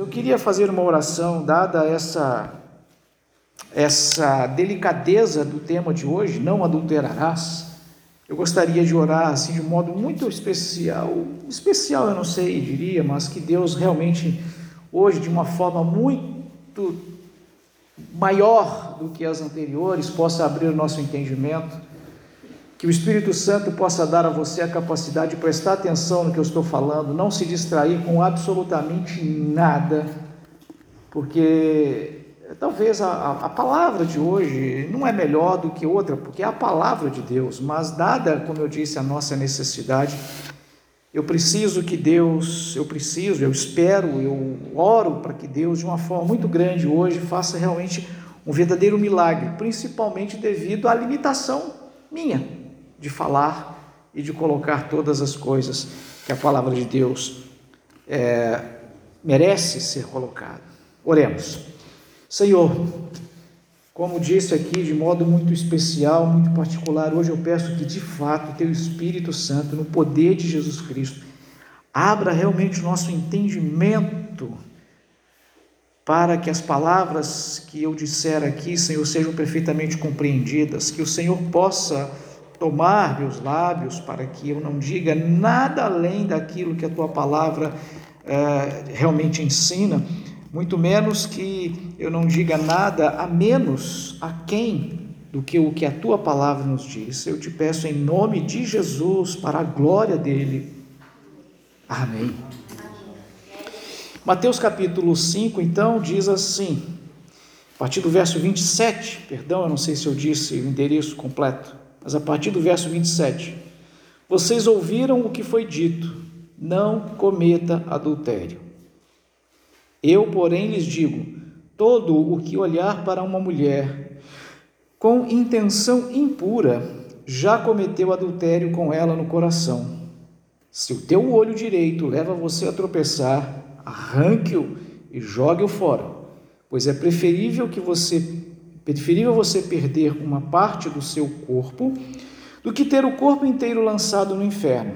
Eu queria fazer uma oração, dada essa, essa delicadeza do tema de hoje, não adulterarás. Eu gostaria de orar assim de um modo muito especial, especial eu não sei, diria, mas que Deus realmente hoje de uma forma muito maior do que as anteriores possa abrir o nosso entendimento, que o Espírito Santo possa dar a você a capacidade de prestar atenção no que eu estou falando, não se distrair com absolutamente nada, porque talvez a, a, palavra de hoje não é melhor do que outra, porque é a palavra de Deus, mas dada, como eu disse, a nossa necessidade, eu preciso que Deus, eu preciso, eu espero, eu oro para que Deus, de uma forma muito grande hoje, faça realmente um verdadeiro milagre, principalmente devido à limitação minha de falar e de colocar todas as coisas que a palavra de Deus é, merece ser colocada. Oremos. Senhor, como disse aqui de modo muito especial, muito particular, hoje eu peço que de fato Teu Espírito Santo, no poder de Jesus Cristo, abra realmente o nosso entendimento para que as palavras que eu disser aqui, Senhor, sejam perfeitamente compreendidas, que o Senhor possa tomar meus lábios para que eu não diga nada além daquilo que a tua palavra é, realmente ensina muito menos que eu não diga nada a menos a quem do que o que a tua palavra nos diz. Eu te peço em nome de Jesus, para a glória dele. Amém. Mateus capítulo 5, então, diz assim, a partir do verso 27, perdão, eu não sei se eu disse o endereço completo, mas a partir do verso 27, vocês ouviram o que foi dito, não cometa adultério. Eu, porém, lhes digo: todo o que olhar para uma mulher com intenção impura já cometeu adultério com ela no coração. Se o teu olho direito leva você a tropeçar, arranque-o e jogue-o fora, pois é preferível que você preferível você perder uma parte do seu corpo do que ter o corpo inteiro lançado no inferno.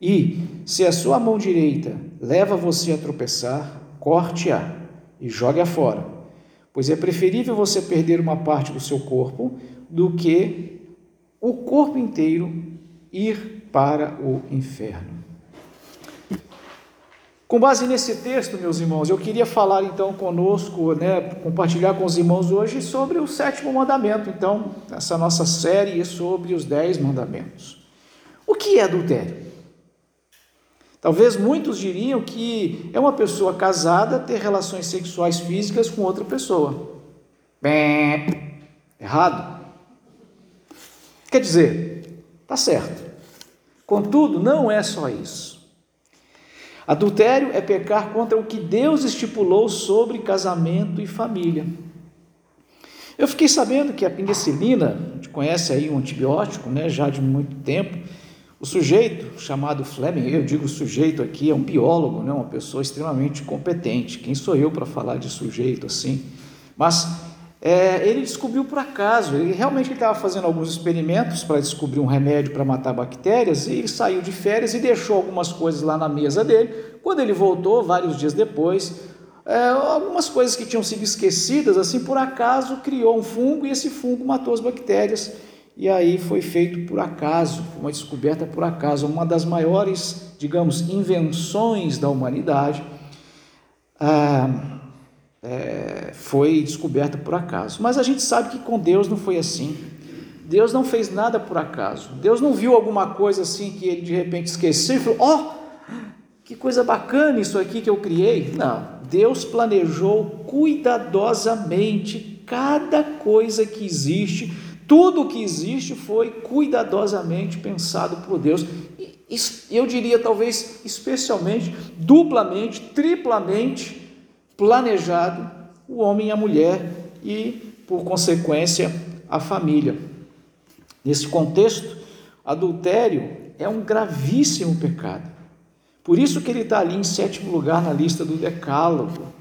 E se a sua mão direita leva você a tropeçar, corte-a e jogue-a fora, pois é preferível você perder uma parte do seu corpo do que o corpo inteiro ir para o inferno. Com base nesse texto, meus irmãos, eu queria falar então conosco, né, compartilhar com os irmãos hoje sobre o sétimo mandamento. Então, essa nossa série é sobre os dez mandamentos. O que é adultério? Talvez muitos diriam que é uma pessoa casada ter relações sexuais físicas com outra pessoa. Bem, errado. Quer dizer, tá certo. Contudo, não é só isso. Adultério é pecar contra o que Deus estipulou sobre casamento e família. Eu fiquei sabendo que a penicilina, a gente conhece aí um antibiótico, né, já de muito tempo, o sujeito chamado Fleming, eu digo sujeito aqui, é um biólogo, né, uma pessoa extremamente competente. Quem sou eu para falar de sujeito assim? Mas é, ele descobriu por acaso, ele realmente estava fazendo alguns experimentos para descobrir um remédio para matar bactérias e ele saiu de férias e deixou algumas coisas lá na mesa dele. Quando ele voltou, vários dias depois, é, algumas coisas que tinham sido esquecidas, assim, por acaso criou um fungo e esse fungo matou as bactérias e aí foi feito por acaso, uma descoberta por acaso, uma das maiores, digamos, invenções da humanidade ah, é, foi descoberta por acaso. Mas a gente sabe que com Deus não foi assim. Deus não fez nada por acaso. Deus não viu alguma coisa assim que ele de repente esqueceu e falou: Ó, oh, que coisa bacana isso aqui que eu criei. Não, Deus planejou cuidadosamente cada coisa que existe tudo que existe foi cuidadosamente pensado por Deus. E eu diria, talvez, especialmente, duplamente, triplamente planejado o homem e a mulher e, por consequência, a família. Nesse contexto, adultério é um gravíssimo pecado. Por isso que ele está ali em sétimo lugar na lista do Decálogo.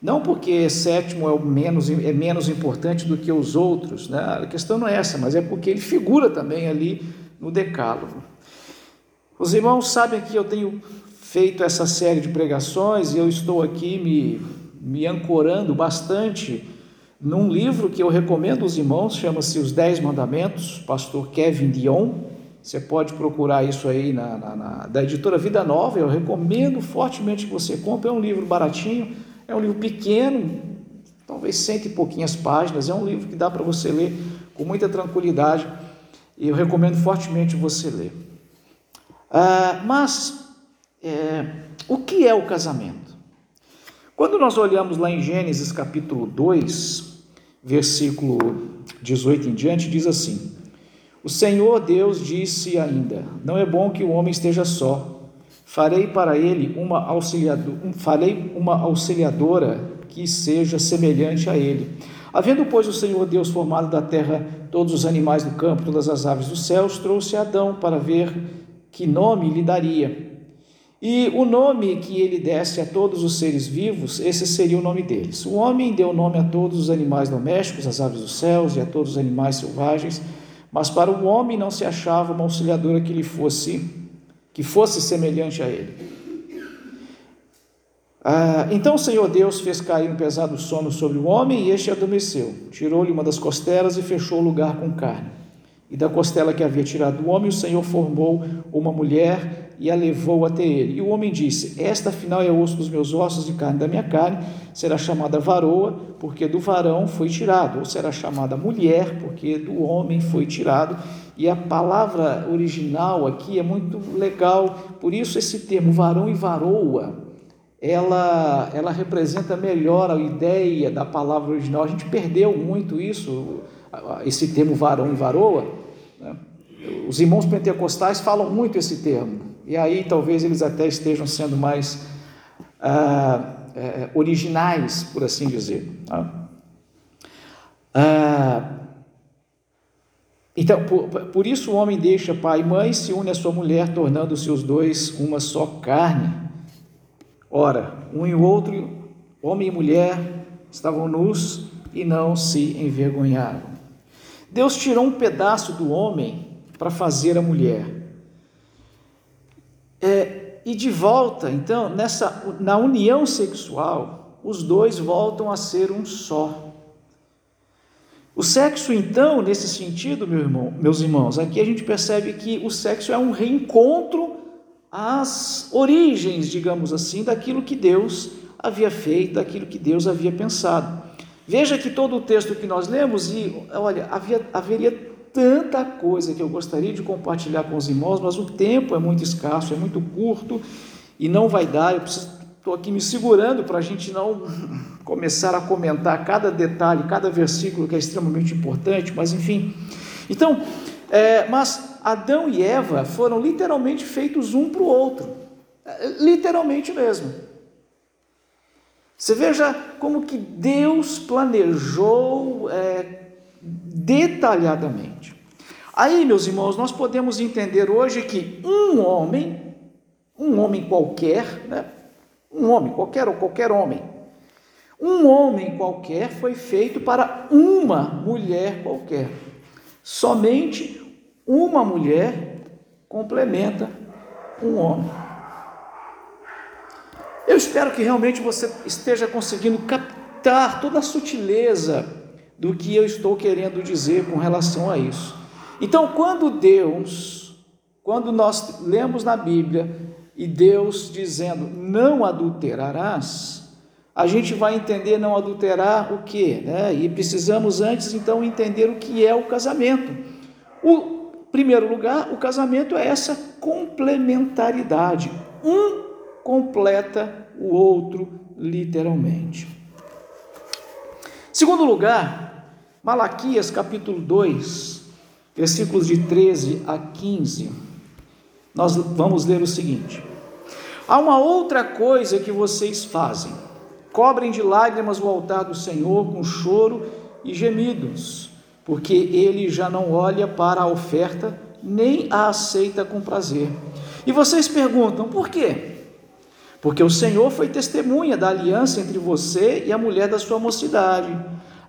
Não porque sétimo é, o menos, é menos importante do que os outros, né? a questão não é essa, mas é porque ele figura também ali no decálogo. Os irmãos sabem que eu tenho feito essa série de pregações e eu estou aqui me, me ancorando bastante num livro que eu recomendo aos irmãos, chama-se Os Dez Mandamentos, pastor Kevin Dion. Você pode procurar isso aí na, na, na, da editora Vida Nova. Eu recomendo fortemente que você compre. É um livro baratinho, é um livro pequeno, talvez cento e pouquinhas páginas. É um livro que dá para você ler com muita tranquilidade e eu recomendo fortemente você ler. Ah, mas é, o que é o casamento? Quando nós olhamos lá em Gênesis capítulo 2, versículo 18 em diante, diz assim: O Senhor Deus disse ainda: Não é bom que o homem esteja só. Farei para ele uma, auxiliador, farei uma auxiliadora que seja semelhante a ele. Havendo, pois, o Senhor Deus formado da terra todos os animais do campo, todas as aves dos céus, trouxe Adão para ver que nome lhe daria. E o nome que ele desse a todos os seres vivos, esse seria o nome deles. O homem deu nome a todos os animais domésticos, às aves dos céus e a todos os animais selvagens, mas para o homem não se achava uma auxiliadora que lhe fosse que fosse semelhante a ele. Ah, então o Senhor Deus fez cair um pesado sono sobre o homem e este adormeceu. Tirou-lhe uma das costelas e fechou o lugar com carne. E da costela que havia tirado do homem, o Senhor formou uma mulher e a levou até ele. E o homem disse: Esta afinal é osso dos meus ossos e carne da minha carne, será chamada varoa, porque do varão foi tirado, ou será chamada mulher, porque do homem foi tirado. E a palavra original aqui é muito legal, por isso esse termo varão e varoa, ela, ela representa melhor a ideia da palavra original. A gente perdeu muito isso, esse termo varão e varoa. Os irmãos pentecostais falam muito esse termo. E aí talvez eles até estejam sendo mais ah, é, originais, por assim dizer. Tá? Ah, então, por, por, isso o homem deixa pai e mãe, se une à sua mulher, tornando-se os dois uma só carne. Ora, um e o outro, homem e mulher, estavam nus e não se envergonharam. Deus tirou um pedaço do homem para fazer a mulher. É, e de volta, então, nessa, na união sexual, os dois voltam a ser um só. O sexo, então, nesse sentido, meu irmão, meus irmãos, aqui a gente percebe que o sexo é um reencontro às origens, digamos assim, daquilo que Deus havia feito, daquilo que Deus havia pensado. Veja que todo o texto que nós lemos, e olha, havia, haveria tanta coisa que eu gostaria de compartilhar com os irmãos, mas o tempo é muito escasso, é muito curto e não vai dar. Eu estou aqui me segurando para a gente não começar a comentar cada detalhe, cada versículo que é extremamente importante, mas enfim. Então, é, mas Adão e Eva foram literalmente feitos um para o outro, é, literalmente mesmo. Você veja como que Deus planejou é, detalhadamente. Aí, meus irmãos, nós podemos entender hoje que um homem, um homem qualquer, né? um homem qualquer ou qualquer homem, um homem qualquer foi feito para uma mulher qualquer. Somente uma mulher complementa um homem. Eu espero que realmente você esteja conseguindo captar toda a sutileza do que eu estou querendo dizer com relação a isso. Então, quando Deus, quando nós lemos na Bíblia e Deus dizendo não adulterarás, a gente vai entender não adulterar o que, né? E precisamos antes então entender o que é o casamento. O primeiro lugar, o casamento é essa complementaridade. Um completa o outro literalmente. Segundo lugar, Malaquias capítulo 2, versículos de 13 a 15, nós vamos ler o seguinte: Há uma outra coisa que vocês fazem: cobrem de lágrimas o altar do Senhor com choro e gemidos, porque ele já não olha para a oferta nem a aceita com prazer. E vocês perguntam: por quê? Porque o Senhor foi testemunha da aliança entre você e a mulher da sua mocidade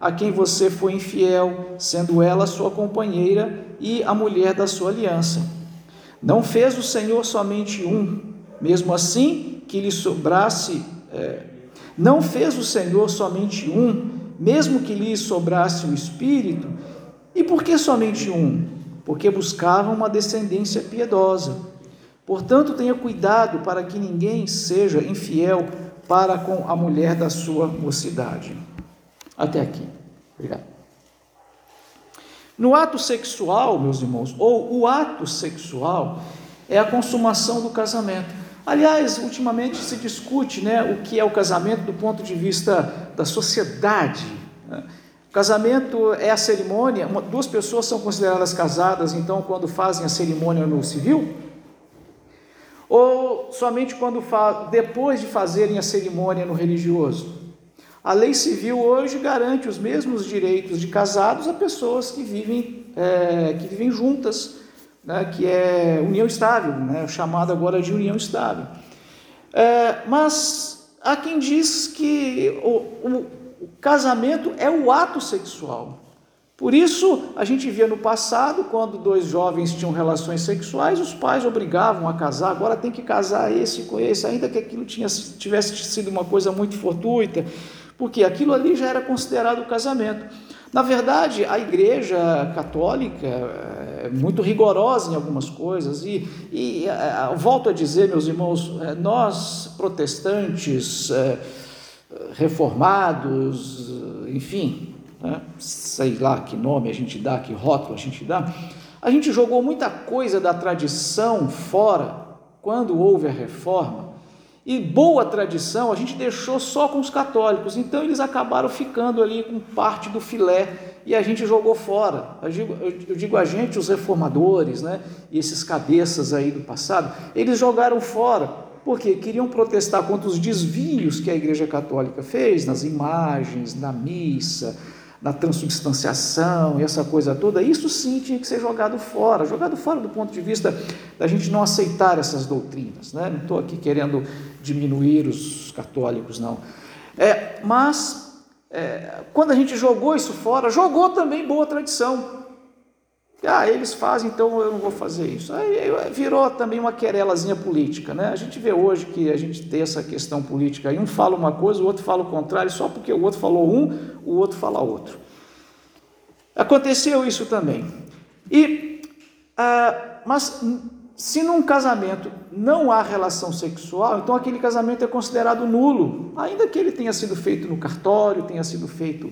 a quem você foi infiel, sendo ela sua companheira e a mulher da sua aliança. Não fez o Senhor somente um, mesmo assim que lhe sobrasse, é, não fez o Senhor somente um, mesmo que lhe sobrasse o espírito. E por que somente um? Porque buscavam uma descendência piedosa. Portanto, tenha cuidado para que ninguém seja infiel para com a mulher da sua mocidade. Até aqui. Obrigado. No ato sexual, meus irmãos, ou o ato sexual é a consumação do casamento. Aliás, ultimamente se discute né, o que é o casamento do ponto de vista da sociedade. Né? Casamento é a cerimônia, duas pessoas são consideradas casadas, então, quando fazem a cerimônia no civil? Ou somente quando depois de fazerem a cerimônia no religioso? A lei civil hoje garante os mesmos direitos de casados a pessoas que vivem, é, que vivem juntas né, que é união estável, né, chamado agora de união estável. É, mas há quem diz que o, o, o casamento é o ato sexual. Por isso, a gente via no passado, quando dois jovens tinham relações sexuais, os pais obrigavam a casar, agora tem que casar esse com esse, ainda que aquilo tinha, tivesse sido uma coisa muito fortuita, porque aquilo ali já era considerado casamento. Na verdade, a Igreja Católica é muito rigorosa em algumas coisas, e, e é, volto a dizer, meus irmãos, é, nós protestantes, reformados, enfim, né, sei lá que nome a gente dá, que rótulo a gente dá, a gente jogou muita coisa da tradição fora quando houve a reforma e boa tradição a gente deixou só com os católicos, então eles acabaram ficando ali com parte do filé e a gente jogou fora. Eu digo, eu digo a gente, os reformadores, né, e esses cabeças aí do passado, eles jogaram fora, porque queriam protestar contra os desvios que a Igreja Católica fez nas imagens, na missa, na transubstanciação e essa coisa toda, isso sim tinha que ser jogado fora, jogado fora do ponto de vista da gente não aceitar essas doutrinas, né? não estou aqui querendo diminuir os católicos, não. É, mas, é, quando a gente jogou isso fora, jogou também boa tradição. Ah, eles fazem, então eu não vou fazer isso. Aí virou também uma querelazinha política, né? A gente vê hoje que a gente tem essa questão política aí, um fala uma coisa, o outro fala o contrário, só porque o outro falou um, o outro fala outro. Aconteceu isso também. E, ah, mas se num casamento não há relação sexual, então aquele casamento é considerado nulo, ainda que ele tenha sido feito no cartório, tenha sido feito.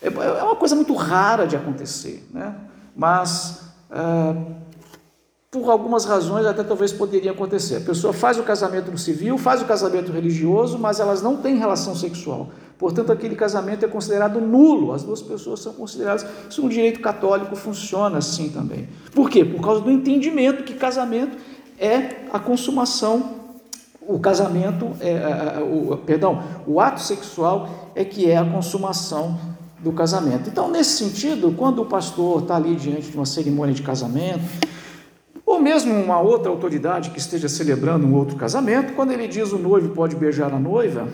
É, é uma coisa muito rara de acontecer, né? mas ah, por algumas razões até talvez poderia acontecer. A pessoa faz o casamento no civil, faz o casamento religioso, mas elas não têm relação sexual. Portanto, aquele casamento é considerado nulo, as duas pessoas são consideradas. Isso no direito católico funciona assim também. Por quê? Por causa do entendimento que casamento é a consumação, o casamento, é, é, é o, perdão, o ato sexual é que é a consumação do casamento. Então, nesse sentido, quando o pastor está ali diante de uma cerimônia de casamento, ou mesmo uma outra autoridade que esteja celebrando um outro casamento, quando ele diz o noivo pode beijar a noiva,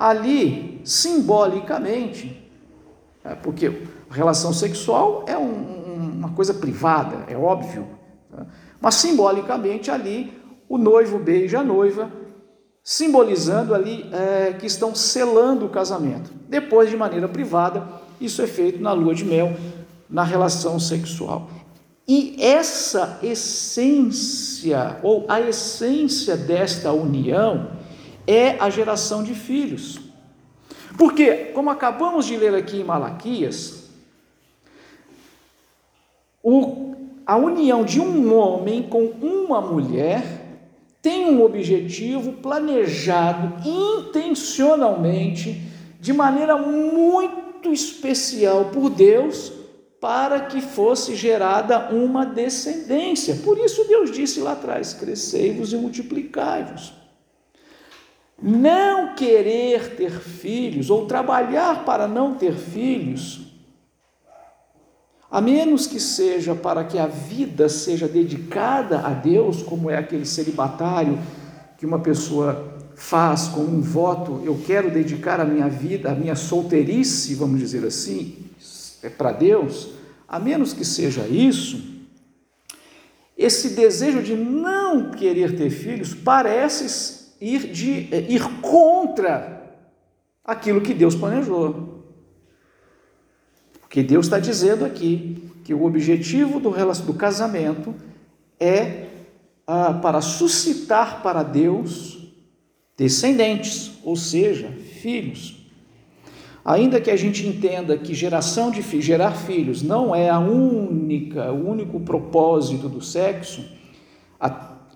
ali, simbolicamente, é, porque relação sexual é um, uma coisa privada, é óbvio, tá? mas simbolicamente ali o noivo beija a noiva simbolizando ali é, que estão selando o casamento. Depois, de maneira privada, isso é feito na lua de mel, na relação sexual. E essa essência, ou a essência desta união, é a geração de filhos. Porque, como acabamos de ler aqui em Malaquias, o, a união de um homem com uma mulher tem um objetivo planejado intencionalmente, de maneira muito especial por Deus, para que fosse gerada uma descendência. Por isso Deus disse lá atrás: crescei-vos e multiplicai-vos. Não querer ter filhos ou trabalhar para não ter filhos a menos que seja para que a vida seja dedicada a Deus, como é aquele celibatário que uma pessoa faz com um voto, eu quero dedicar a minha vida, a minha solteirice, vamos dizer assim, é para Deus, a menos que seja isso, esse desejo de não querer ter filhos parece ir, de, é, ir contra aquilo que Deus planejou. Porque Deus está dizendo aqui que o objetivo do, do casamento é ah, para suscitar para Deus descendentes, ou seja, filhos. Ainda que a gente entenda que geração de gerar filhos não é a única, o único propósito do sexo,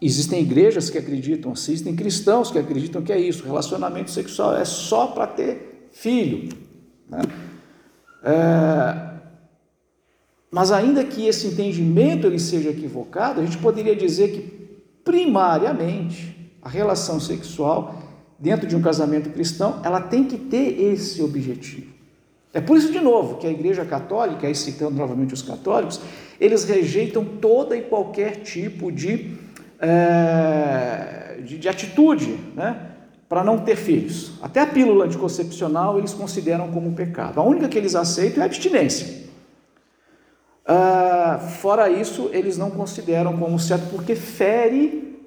existem igrejas que acreditam, existem cristãos que acreditam que é isso, relacionamento sexual é só para ter filho. Né? É, mas ainda que esse entendimento ele seja equivocado, a gente poderia dizer que primariamente a relação sexual dentro de um casamento cristão, ela tem que ter esse objetivo. É por isso, de novo, que a Igreja Católica, aí citando novamente os católicos, eles rejeitam toda e qualquer tipo de, é, de, de, atitude né, para não ter filhos. Até a pílula anticoncepcional eles consideram como um pecado. A única que eles aceitam é a abstinência. Ah, fora isso, eles não consideram como certo, porque fere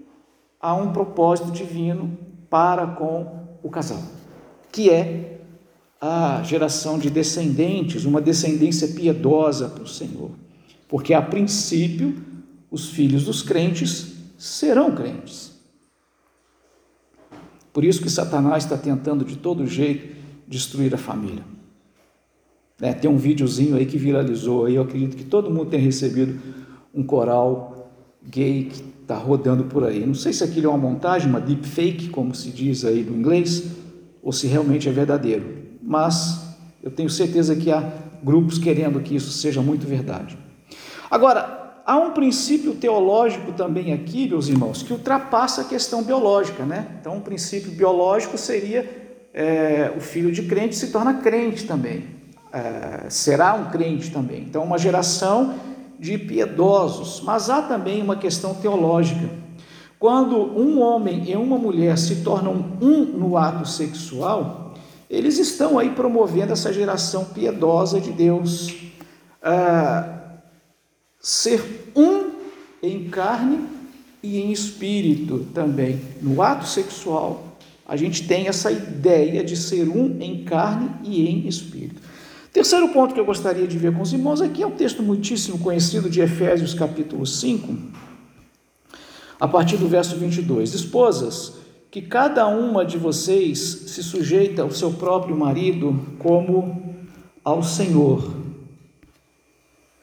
a um propósito divino para com o casal, que é a geração de descendentes, uma descendência piedosa para o Senhor. Porque a princípio, os filhos dos crentes serão crentes. Por isso que Satanás está tentando de todo jeito destruir a família. É, tem um videozinho aí que viralizou, aí eu acredito que todo mundo tem recebido um coral gay que está rodando por aí. Não sei se aquilo é uma montagem, uma deepfake, como se diz aí no inglês, ou se realmente é verdadeiro. Mas eu tenho certeza que há grupos querendo que isso seja muito verdade. Agora, há um princípio teológico também aqui, meus irmãos, que ultrapassa a questão biológica, né? Então, um princípio biológico seria é, o filho de crente se torna crente também, é, será um crente também. Então, uma geração de piedosos, mas há também uma questão teológica. Quando um homem e uma mulher se tornam um no ato sexual, eles estão aí promovendo essa geração piedosa de Deus. Ah, ser um em carne e em espírito também. No ato sexual, a gente tem essa ideia de ser um em carne e em espírito. Terceiro ponto que eu gostaria de ver com os irmãos aqui é um texto muitíssimo conhecido de Efésios capítulo 5, a partir do verso 22. Esposas, que cada uma de vocês se sujeita ao seu próprio marido como ao Senhor.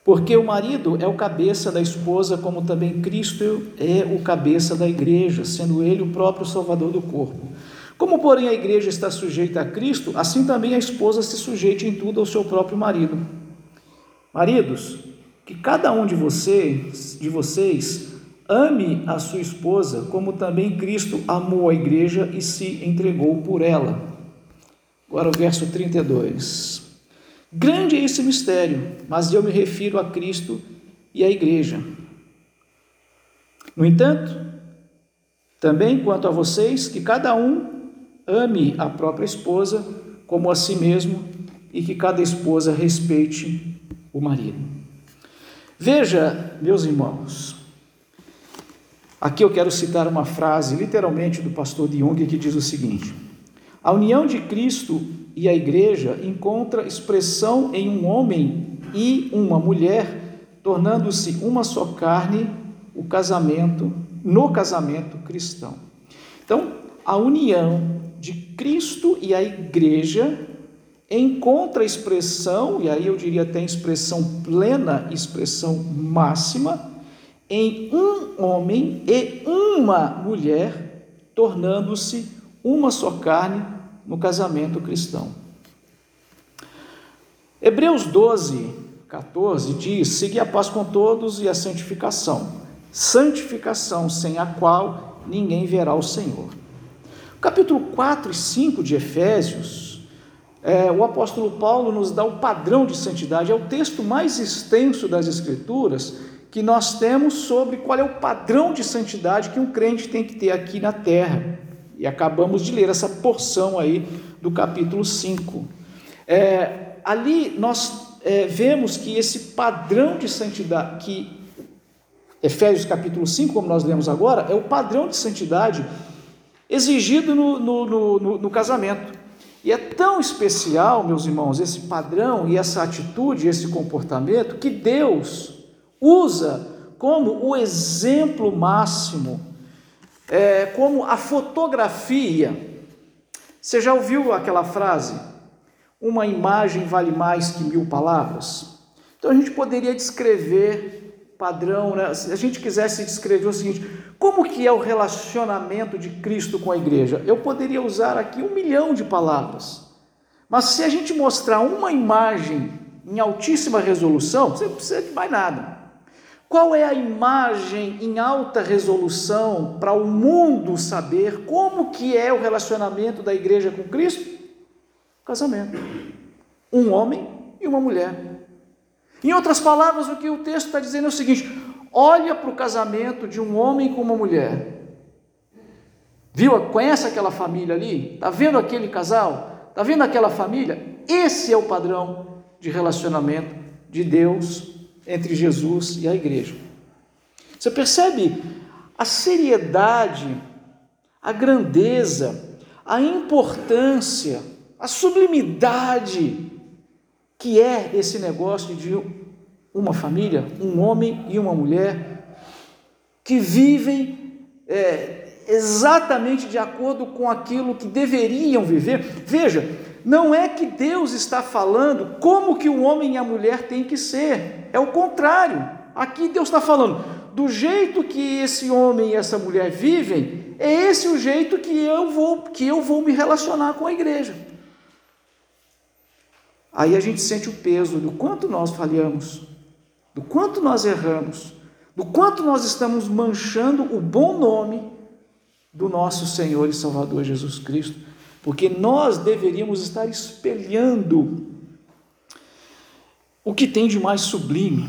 Porque o marido é o cabeça da esposa, como também Cristo é o cabeça da igreja, sendo ele o próprio salvador do corpo. Como, porém, a igreja está sujeita a Cristo, assim também a esposa se sujeite em tudo ao seu próprio marido. Maridos, que cada um de vocês, de vocês ame a sua esposa, como também Cristo amou a igreja e se entregou por ela. Agora o verso 32. Grande é esse mistério, mas eu me refiro a Cristo e à igreja. No entanto, também quanto a vocês, que cada um ame a própria esposa como a si mesmo e que cada esposa respeite o marido. Veja, meus irmãos, aqui eu quero citar uma frase literalmente do pastor Jung que diz o seguinte: A união de Cristo e a igreja encontra expressão em um homem e uma mulher, tornando-se uma só carne, o casamento, no casamento cristão. Então, a união de Cristo e a igreja encontra expressão, e aí eu diria até expressão plena, expressão máxima, em um homem e uma mulher, tornando-se uma só carne no casamento cristão. Hebreus 12, 14 diz: Segui a paz com todos e a santificação, santificação sem a qual ninguém verá o Senhor. Capítulo 4 e 5 de Efésios, é, o apóstolo Paulo nos dá o padrão de santidade, é o texto mais extenso das Escrituras que nós temos sobre qual é o padrão de santidade que um crente tem que ter aqui na terra. E acabamos de ler essa porção aí do capítulo 5. É, ali nós é, vemos que esse padrão de santidade, que Efésios capítulo 5, como nós lemos agora, é o padrão de santidade exigido no, no, no, no casamento. E é tão especial, meus irmãos, esse padrão e essa atitude, esse comportamento, que Deus usa como o exemplo máximo, é, como a fotografia. Você já ouviu aquela frase? Uma imagem vale mais que mil palavras? Então a gente poderia descrever padrão, né? se a gente quisesse descrever o seguinte, como que é o relacionamento de Cristo com a igreja? Eu poderia usar aqui um milhão de palavras. Mas se a gente mostrar uma imagem em altíssima resolução, você não precisa de mais nada. Qual é a imagem em alta resolução para o mundo saber como que é o relacionamento da igreja com Cristo? Casamento. Um homem e uma mulher. Em outras palavras, o que o texto está dizendo é o seguinte: olha para o casamento de um homem com uma mulher. Viu? Conhece aquela família ali? Está vendo aquele casal? Está vendo aquela família? Esse é o padrão de relacionamento de Deus entre Jesus e a igreja. Você percebe a seriedade, a grandeza, a importância, a sublimidade que é esse negócio de uma família, um homem e uma mulher, que vivem é, exatamente de acordo com aquilo que deveriam viver. Veja, não é que Deus está falando como que o homem e a mulher têm que ser, é o contrário. Aqui Deus está falando, do jeito que esse homem e essa mulher vivem, é esse o jeito que eu vou, que eu vou me relacionar com a igreja. Aí a gente sente o peso do quanto nós falhamos, do quanto nós erramos, do quanto nós estamos manchando o bom nome do nosso Senhor e Salvador Jesus Cristo, porque nós deveríamos estar espelhando o que tem de mais sublime.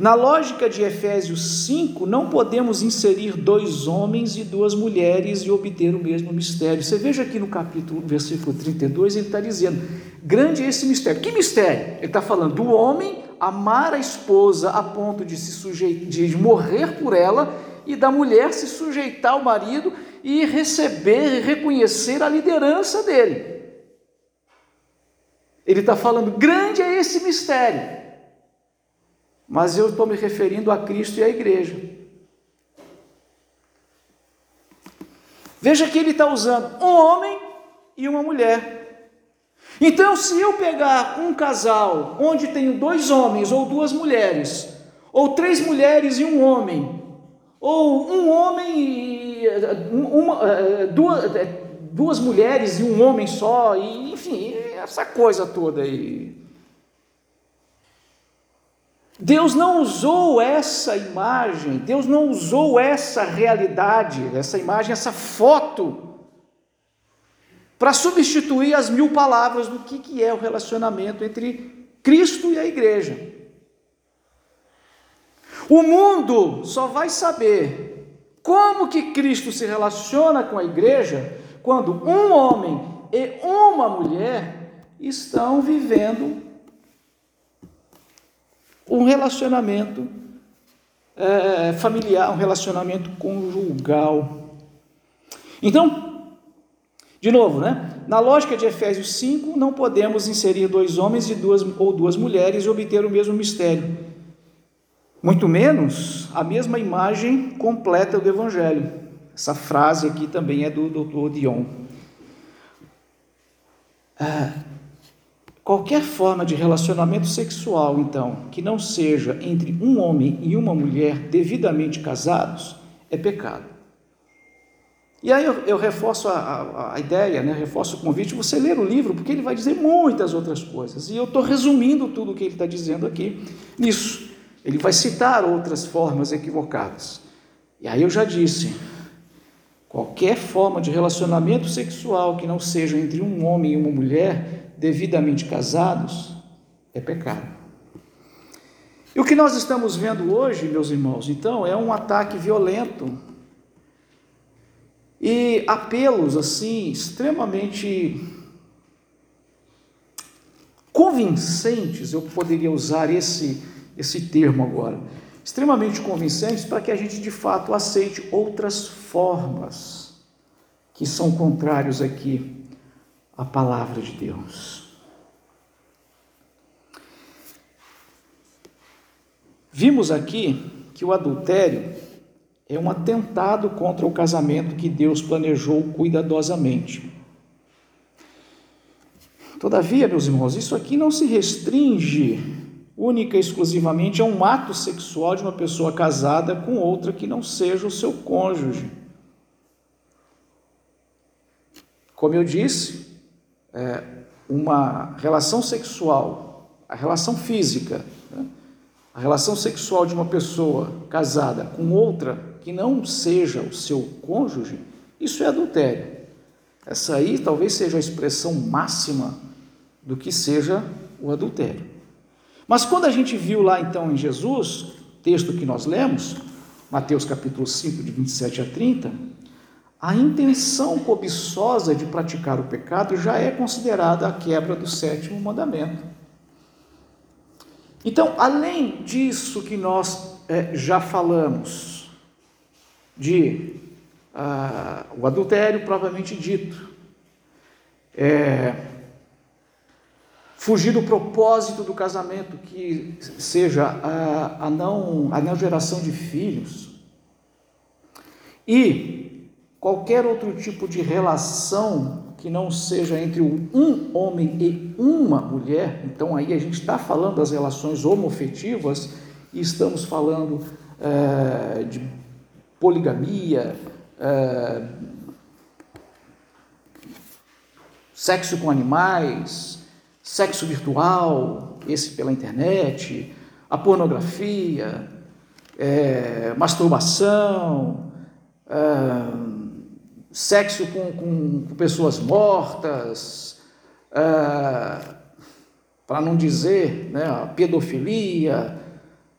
Na lógica de Efésios 5, não podemos inserir dois homens e duas mulheres e obter o mesmo mistério. Você veja aqui no capítulo, versículo 32, ele está dizendo: grande é esse mistério. Que mistério? Ele está falando do homem amar a esposa a ponto de se sujeitar, de morrer por ela, e da mulher se sujeitar ao marido e receber e reconhecer a liderança dele. Ele está falando, grande é esse mistério. Mas eu estou me referindo a Cristo e à igreja. Veja que ele está usando um homem e uma mulher. Então, se eu pegar um casal onde tenho dois homens ou duas mulheres, ou três mulheres e um homem, ou um homem e uma, eh, duas, eh, duas mulheres e um homem só, e, enfim, essa coisa toda aí. Deus não usou essa imagem, Deus não usou essa realidade, essa imagem, essa foto para substituir as mil palavras do que, que é o relacionamento entre Cristo e a igreja. O mundo só vai saber como que Cristo se relaciona com a igreja quando um homem e uma mulher estão vivendo um relacionamento é, familiar, um relacionamento conjugal. Então, de novo, né? Na lógica de Efésios 5, não podemos inserir dois homens e duas, ou duas mulheres e obter o mesmo mistério. Muito menos a mesma imagem completa do Evangelho. Essa frase aqui também é do Dr. Dion. Ah, qualquer forma de relacionamento sexual, então, que não seja entre um homem e uma mulher devidamente casados, é pecado. E aí eu, eu reforço a, a, a, ideia, né, reforço o convite, você ler o livro, porque ele vai dizer muitas outras coisas. E eu estou resumindo tudo o que ele está dizendo aqui nisso. Ele vai citar outras formas equivocadas. E aí eu já disse: qualquer forma de relacionamento sexual que não seja entre um homem e uma mulher devidamente casados é pecado. E o que nós estamos vendo hoje, meus irmãos, então, é um ataque violento e apelos assim extremamente convincentes, eu poderia usar esse esse termo agora, extremamente convincentes para que a gente de fato aceite outras formas que são contrários aqui à palavra de Deus. Vimos aqui que o adultério é um atentado contra o casamento que Deus planejou cuidadosamente. Todavia, meus irmãos, isso aqui não se restringe única e exclusivamente a um ato sexual de uma pessoa casada com outra que não seja o seu cônjuge. Como eu disse, é uma relação sexual, a relação física, né? a relação sexual de uma pessoa casada com outra que não seja o seu cônjuge, isso é adultério. Essa aí talvez seja a expressão máxima do que seja o adultério. Mas quando a gente viu lá então em Jesus, texto que nós lemos, Mateus capítulo 5, de 27 a 30, a intenção cobiçosa de praticar o pecado já é considerada a quebra do sétimo mandamento. Então, além disso que nós é, já falamos, de ah, o adultério propriamente dito, é, fugir do propósito do casamento, que seja a, a, não, a não geração de filhos, e qualquer outro tipo de relação que não seja entre um homem e uma mulher, então aí a gente está falando das relações homofetivas e estamos falando é, de poligamia, é, sexo com animais, sexo virtual, esse pela internet, a pornografia, é, masturbação, é, sexo com, com, com, pessoas mortas, é, para não dizer né, a pedofilia,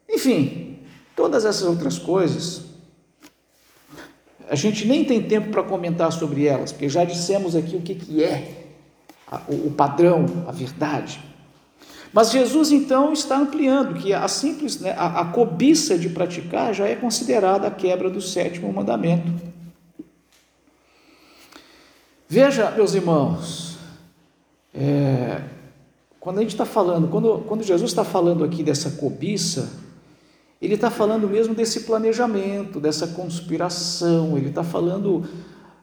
enfim, todas essas outras coisas. A gente nem tem tempo para comentar sobre elas, porque já dissemos aqui o que, que é o padrão, a verdade. Mas Jesus então está ampliando que a simples, né, a, a, cobiça de praticar já é considerada a quebra do sétimo mandamento. Veja, meus irmãos, é, quando a gente está falando, quando, quando Jesus está falando aqui dessa cobiça, ele está falando mesmo desse planejamento, dessa conspiração, ele está falando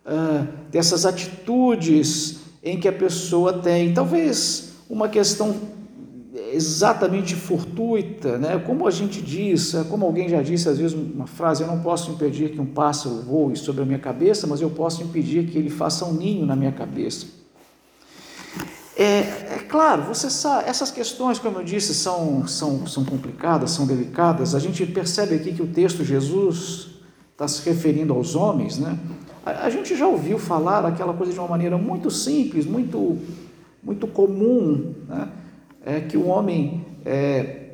ah, dessas atitudes em que a pessoa tem, talvez uma questão exatamente fortuita, né? como a gente diz, como alguém já disse às vezes uma frase, eu não posso impedir que um pássaro voe sobre a minha cabeça, mas eu posso impedir que ele faça um ninho na minha cabeça. É, é claro, você sabe, essas questões, como eu disse, são, são, são complicadas, são delicadas. A gente percebe aqui que o texto Jesus está se referindo aos homens, né? A, gente já ouviu falar aquela coisa de uma maneira muito simples, muito, muito comum, né? é que o homem é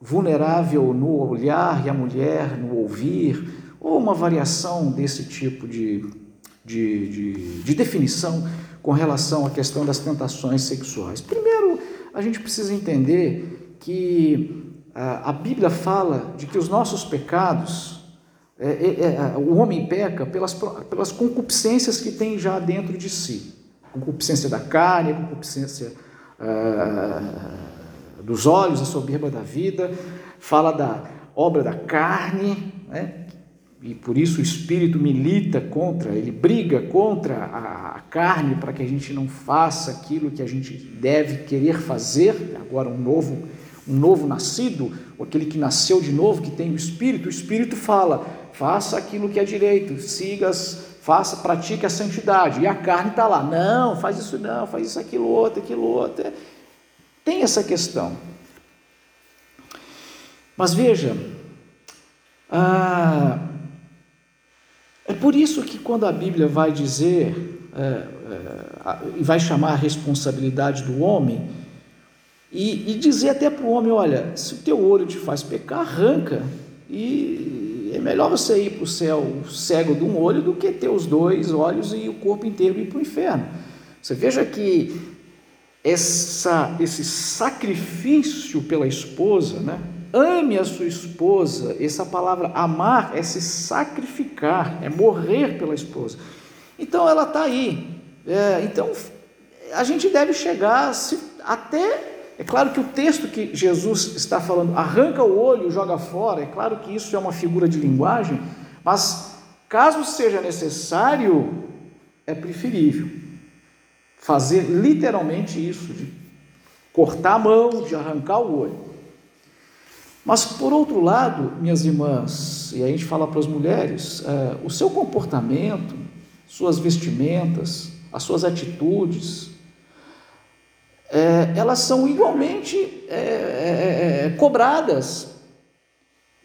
vulnerável no olhar e a mulher no ouvir, ou uma variação desse tipo de, de, de, de definição com relação à questão das tentações sexuais. Primeiro, a gente precisa entender que a, a Bíblia fala de que os nossos pecados, é, é, é, o homem peca pelas, pelas concupiscências que tem já dentro de si. Concupiscência da carne, concupiscência ah, dos olhos, a soberba da vida, fala da obra da carne, né? e por isso o Espírito milita contra, ele briga contra a, a carne para que a gente não faça aquilo que a gente deve querer fazer. Agora, um novo, um novo nascido, aquele que nasceu de novo, que tem o Espírito, o Espírito fala: faça aquilo que é direito, siga, faça, pratique a santidade. E a carne está lá, não, faz isso não, faz isso, aquilo outro, aquilo outro. É, tem essa questão. Mas veja, ah, é por isso que quando a Bíblia vai dizer, é, é, vai chamar a responsabilidade do homem, e, e dizer até para o homem, olha, se o teu olho te faz pecar, arranca, e é melhor você ir para o céu cego de um olho do que ter os dois olhos e o corpo inteiro ir para o inferno. Você veja que essa, esse sacrifício pela esposa, né? ame a sua esposa. Essa palavra amar é se sacrificar, é morrer pela esposa. Então ela está aí. É, então a gente deve chegar se, até. É claro que o texto que Jesus está falando, arranca o olho, joga fora, é claro que isso é uma figura de linguagem, mas caso seja necessário, é preferível fazer literalmente isso, de cortar a mão, de arrancar o olho. Mas, por outro lado, minhas irmãs, e a gente fala para as mulheres, é, o seu comportamento, suas vestimentas, as suas atitudes, é, elas são igualmente é, é, é cobradas.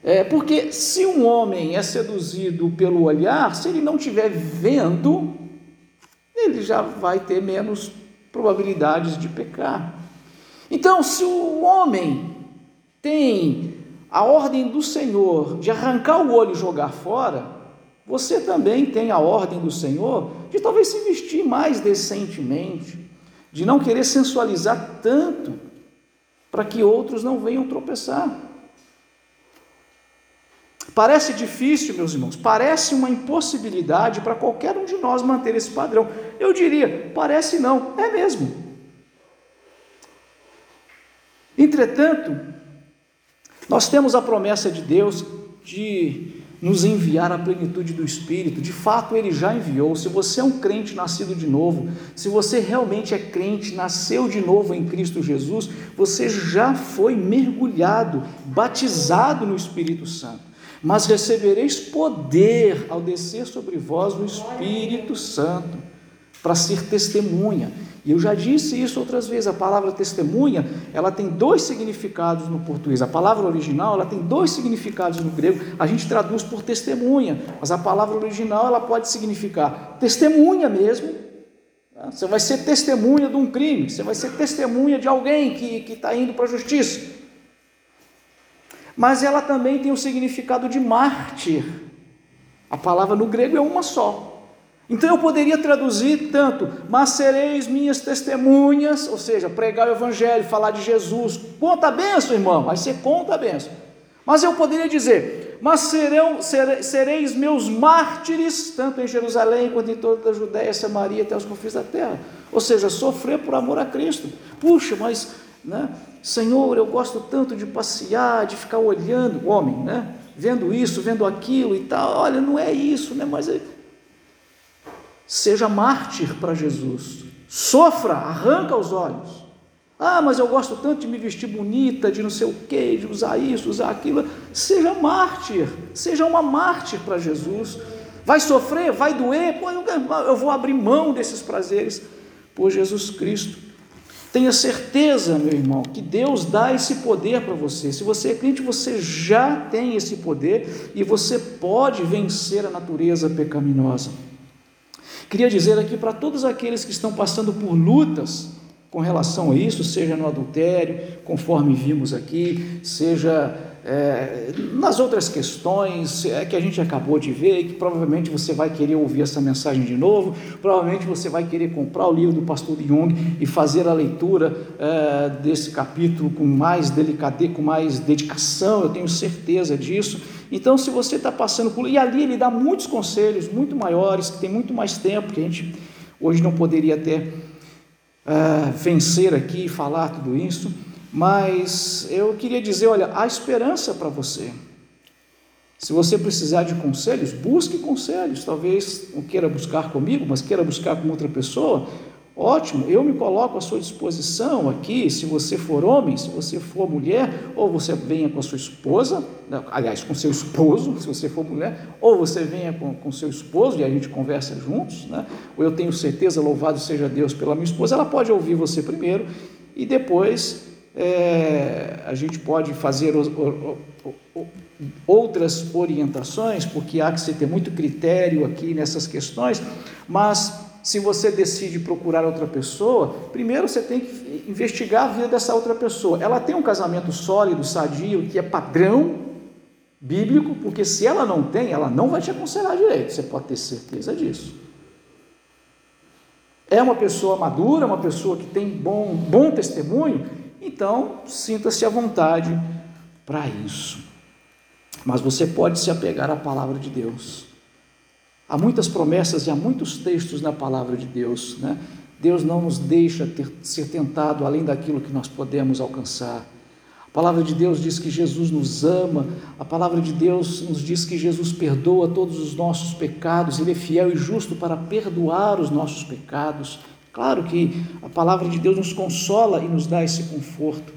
É, porque se um homem é seduzido pelo olhar, se ele não estiver vendo, ele já vai ter menos probabilidades de pecar. Então, se o homem tem a ordem do Senhor de arrancar o olho e jogar fora, você também tem a ordem do Senhor de talvez se vestir mais decentemente, de não querer sensualizar tanto, para que outros não venham tropeçar. Parece difícil, meus irmãos, parece uma impossibilidade para qualquer um de nós manter esse padrão. Eu diria, parece não, é mesmo. Entretanto, nós temos a promessa de Deus de nos enviar a plenitude do Espírito. De fato, Ele já enviou. Se você é um crente nascido de novo, se você realmente é crente, nasceu de novo em Cristo Jesus, você já foi mergulhado, batizado no Espírito Santo mas recebereis poder ao descer sobre vós o Espírito Santo, para ser testemunha. E eu já disse isso outras vezes, a palavra testemunha, ela tem dois significados no português. A palavra original, ela tem dois significados no grego. A gente traduz por testemunha, mas a palavra original, ela pode significar testemunha mesmo. Tá? Você vai ser testemunha de um crime, você vai ser testemunha de alguém que está indo para a justiça mas ela também tem o significado de mártir. A palavra no grego é uma só. Então eu poderia traduzir tanto, mas sereis minhas testemunhas, ou seja, pregar o evangelho, falar de Jesus, conta a benção, irmão, aí você conta a benção. Mas eu poderia dizer, mas serão, sereis meus mártires, tanto em Jerusalém quanto em toda a Judéia, Samaria, até os confins da terra. Ou seja, sofrer por amor a Cristo. Puxa, mas né? Senhor, eu gosto tanto de passear, de ficar olhando, homem, né? Vendo isso, vendo aquilo e tal. Olha, não é isso, né? Mas é... seja mártir para Jesus. Sofra, arranca os olhos. Ah, mas eu gosto tanto de me vestir bonita, de não sei o quê, de usar isso, usar aquilo. Seja mártir, seja uma mártir para Jesus. Vai sofrer, vai doer, pô, eu vou abrir mão desses prazeres por Jesus Cristo. Tenha certeza, meu irmão, que Deus dá esse poder para você. Se você é crente, você já tem esse poder e você pode vencer a natureza pecaminosa. Queria dizer aqui para todos aqueles que estão passando por lutas com relação a isso, seja no adultério, conforme vimos aqui, seja é, nas outras questões é, que a gente acabou de ver, e que provavelmente você vai querer ouvir essa mensagem de novo, provavelmente você vai querer comprar o livro do pastor Jung e fazer a leitura é, desse capítulo com mais delicadeza, com mais dedicação, eu tenho certeza disso. Então, se você está passando por. E ali ele dá muitos conselhos, muito maiores, que tem muito mais tempo, que a gente hoje não poderia até é, vencer aqui e falar tudo isso. Mas eu queria dizer: olha, há esperança para você. Se você precisar de conselhos, busque conselhos. Talvez não queira buscar comigo, mas queira buscar com outra pessoa. Ótimo, eu me coloco à sua disposição aqui. Se você for homem, se você for mulher, ou você venha com a sua esposa, né, aliás, com seu esposo, se você for mulher, ou você venha com, com seu esposo e a gente conversa juntos, né? ou eu tenho certeza, louvado seja Deus pela minha esposa, ela pode ouvir você primeiro e depois é, a gente pode fazer os, o, o, outras orientações, porque há que se ter muito critério aqui nessas questões, mas se você decide procurar outra pessoa, primeiro você tem que investigar a vida dessa outra pessoa. Ela tem um casamento sólido, sadio, que é padrão bíblico, porque se ela não tem, ela não vai te aconselhar direito, você pode ter certeza disso. É uma pessoa madura, uma pessoa que tem bom, bom testemunho, então, sinta-se à vontade para isso. Mas você pode se apegar à palavra de Deus. Há muitas promessas e há muitos textos na palavra de Deus. Né? Deus não nos deixa ter, ser tentado além daquilo que nós podemos alcançar. A palavra de Deus diz que Jesus nos ama, a palavra de Deus nos diz que Jesus perdoa todos os nossos pecados, Ele é fiel e justo para perdoar os nossos pecados. Claro que a palavra de Deus nos consola e nos dá esse conforto.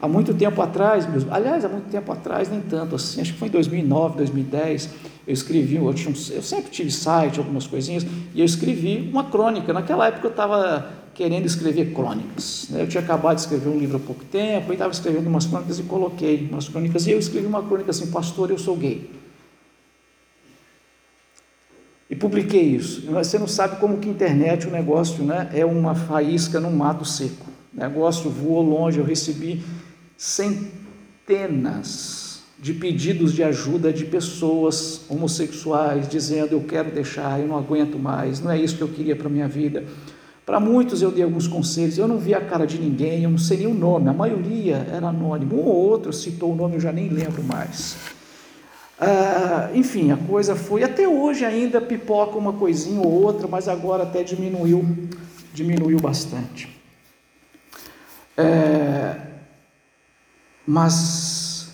Há muito tempo atrás, mesmo, aliás, há muito tempo atrás, nem tanto assim, acho que foi em 2009, 2010, eu escrevi, eu, tinha, eu sempre tive site, algumas coisinhas, e eu escrevi uma crônica. Naquela época eu estava querendo escrever crônicas. Né? Eu tinha acabado de escrever um livro há pouco tempo, e estava escrevendo umas crônicas e coloquei umas crônicas, e eu escrevi uma crônica assim, pastor, eu sou gay. E publiquei isso. Você não sabe como que internet, o negócio né, é uma faísca num mato seco. O negócio voou longe, eu recebi centenas de pedidos de ajuda de pessoas homossexuais dizendo eu quero deixar, eu não aguento mais, não é isso que eu queria para minha vida. Para muitos eu dei alguns conselhos, eu não vi a cara de ninguém, eu não sei nem o nome, a maioria era anônimo, um ou outro citou o nome, eu já nem lembro mais. Ah, enfim, a coisa foi, até hoje ainda pipoca uma coisinha ou outra, mas agora até diminuiu, diminuiu bastante. É, mas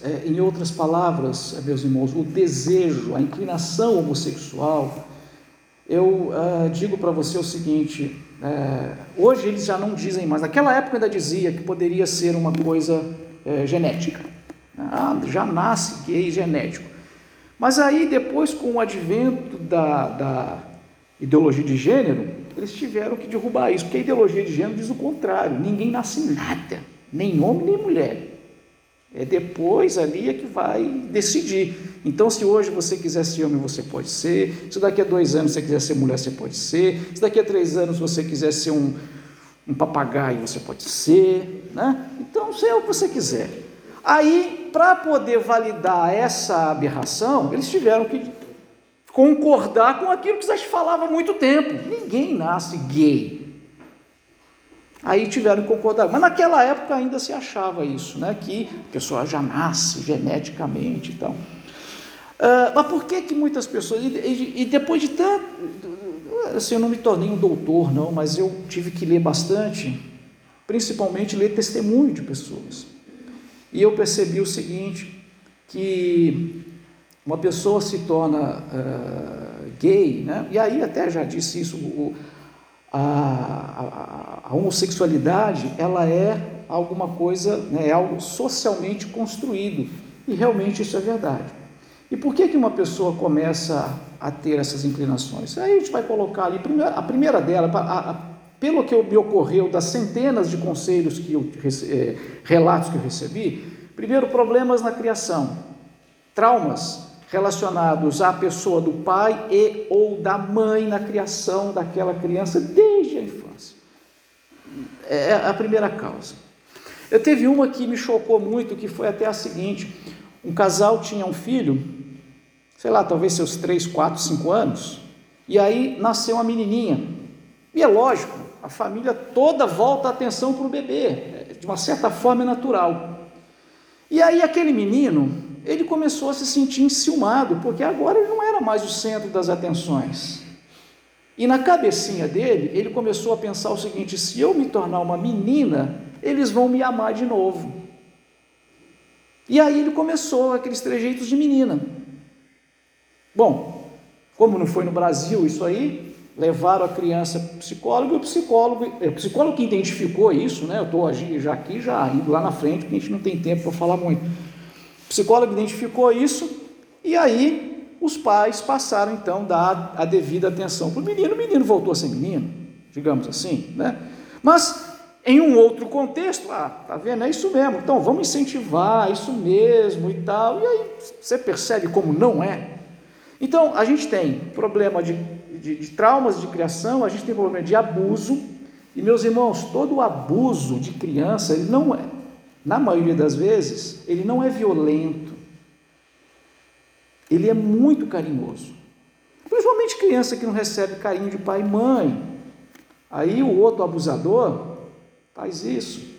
é, em outras palavras, meus irmãos, o desejo, a inclinação homossexual, eu uh, digo para você o seguinte: é, hoje eles já não dizem mais, naquela época ainda dizia que poderia ser uma coisa é, genética, ah, já nasce gay genético. Mas aí, depois, com o advento da, da ideologia de gênero, eles tiveram que derrubar isso, porque a ideologia de gênero diz o contrário: ninguém nasce nada, nem homem nem mulher. É depois ali é que vai decidir. Então, se hoje você quiser ser homem, você pode ser. Se daqui a dois anos você quiser ser mulher, você pode ser. Se daqui a três anos você quiser ser um, um papagaio, você pode ser. Né? Então, seja o que você quiser. Aí, para poder validar essa aberração, eles tiveram que concordar com aquilo que já se falava há muito tempo. Ninguém nasce gay. Aí tiveram que concordar. Mas naquela época ainda se achava isso, né? que a pessoa já nasce geneticamente e tal. Uh, mas por que que muitas pessoas... E, e, e, depois de tanto... Assim, eu não me tornei um doutor, não, mas eu tive que ler bastante, principalmente ler testemunho de pessoas. E eu percebi o seguinte, que uma pessoa se torna uh, gay, né? e aí até já disse isso o, a, a, homossexualidade ela é alguma coisa, né, é algo socialmente construído. E realmente isso é verdade. E por que, que uma pessoa começa a ter essas inclinações? Aí a gente vai colocar ali, a primeira dela, a, a, pelo que me ocorreu das centenas de conselhos que eu, é, relatos que eu recebi, primeiro, problemas na criação, traumas relacionados à pessoa do pai e ou da mãe na criação daquela criança desde a infância. É a primeira causa. Eu teve uma que me chocou muito, que foi até a seguinte: um casal tinha um filho, sei lá, talvez seus 3, 4, 5 anos, e aí nasceu uma menininha. E é lógico, a família toda volta a atenção para o bebê, de uma certa forma é natural. E aí aquele menino, ele começou a se sentir enciumado, porque agora ele não era mais o centro das atenções. E na cabecinha dele, ele começou a pensar o seguinte: se eu me tornar uma menina, eles vão me amar de novo. E aí ele começou aqueles trejeitos de menina. Bom, como não foi no Brasil isso aí, levaram a criança para o psicólogo e o psicólogo, é o psicólogo que identificou isso, né? Eu estou já aqui, já indo lá na frente, porque a gente não tem tempo para falar muito. O psicólogo identificou isso e aí os pais passaram então a dar a devida atenção para o menino. O menino voltou a ser menino, digamos assim, né? Mas em um outro contexto, ah, tá vendo? É isso mesmo. Então vamos incentivar, é isso mesmo e tal. E aí você percebe como não é. Então a gente tem problema de, de, de traumas de criação, a gente tem problema de abuso. E meus irmãos, todo abuso de criança ele não é, na maioria das vezes, ele não é violento, ele é muito carinhoso. Principalmente criança que não recebe carinho de pai e mãe. Aí o outro abusador faz isso.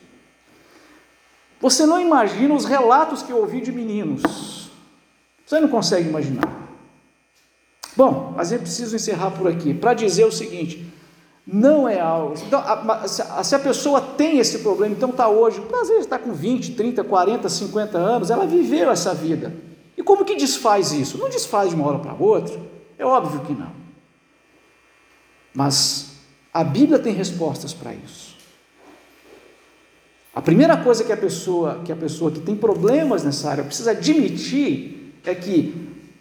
Você não imagina os relatos que eu ouvi de meninos. Você não consegue imaginar. Bom, mas eu preciso encerrar por aqui para dizer o seguinte: não é algo. Então, se a pessoa tem esse problema, então está hoje, às vezes está com 20, 30, 40, 50 anos, ela viveu essa vida. E como que desfaz isso? Não desfaz de uma hora para outra. É óbvio que não. Mas a Bíblia tem respostas para isso. A primeira coisa que a pessoa que a pessoa que tem problemas nessa área precisa admitir é que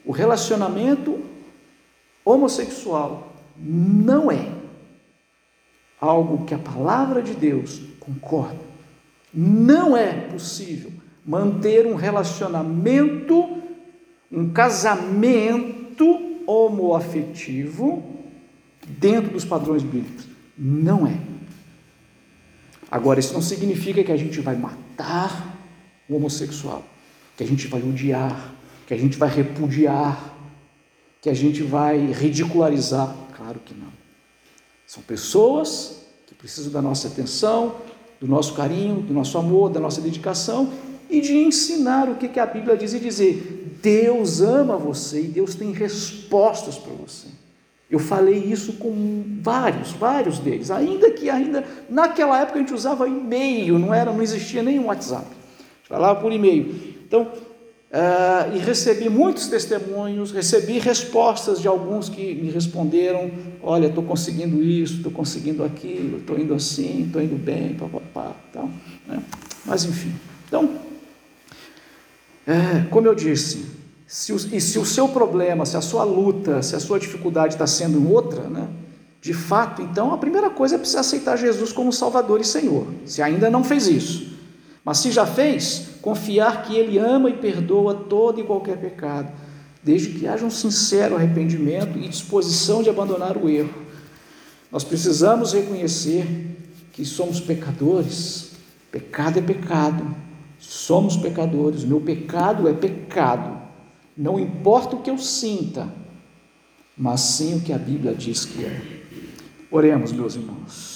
o relacionamento homossexual não é algo que a palavra de Deus concorda. Não é possível manter um relacionamento, um casamento homoafetivo dentro dos padrões bíblicos. Não é. Agora, isso não significa que a gente vai matar o homossexual, que a gente vai odiar, que a gente vai repudiar, que a gente vai ridicularizar. Claro que não. São pessoas que precisam da nossa atenção, do nosso carinho, do nosso amor, da nossa dedicação e de ensinar o que a Bíblia diz e dizer: Deus ama você e Deus tem respostas para você. Eu falei isso com vários, vários deles, ainda que ainda naquela época a gente usava e-mail, não era, não existia nem WhatsApp. A gente falava por e-mail. Então, Uh, e recebi muitos testemunhos, recebi respostas de alguns que me responderam: olha, estou conseguindo isso, estou conseguindo aquilo, estou indo assim, estou indo bem, papapá, tal. Né? Mas enfim. Então, é, como eu disse, se o, e se o seu problema, se a sua luta, se a sua dificuldade está sendo outra, né? de fato, então a primeira coisa é precisar aceitar Jesus como Salvador e Senhor. Se ainda não fez isso, mas se já fez, confiar que Ele ama e perdoa todo e qualquer pecado, desde que haja um sincero arrependimento e disposição de abandonar o erro. Nós precisamos reconhecer que somos pecadores. Pecado é pecado. Somos pecadores. Meu pecado é pecado. Não importa o que eu sinta, mas sim o que a Bíblia diz que é. Oremos, meus irmãos.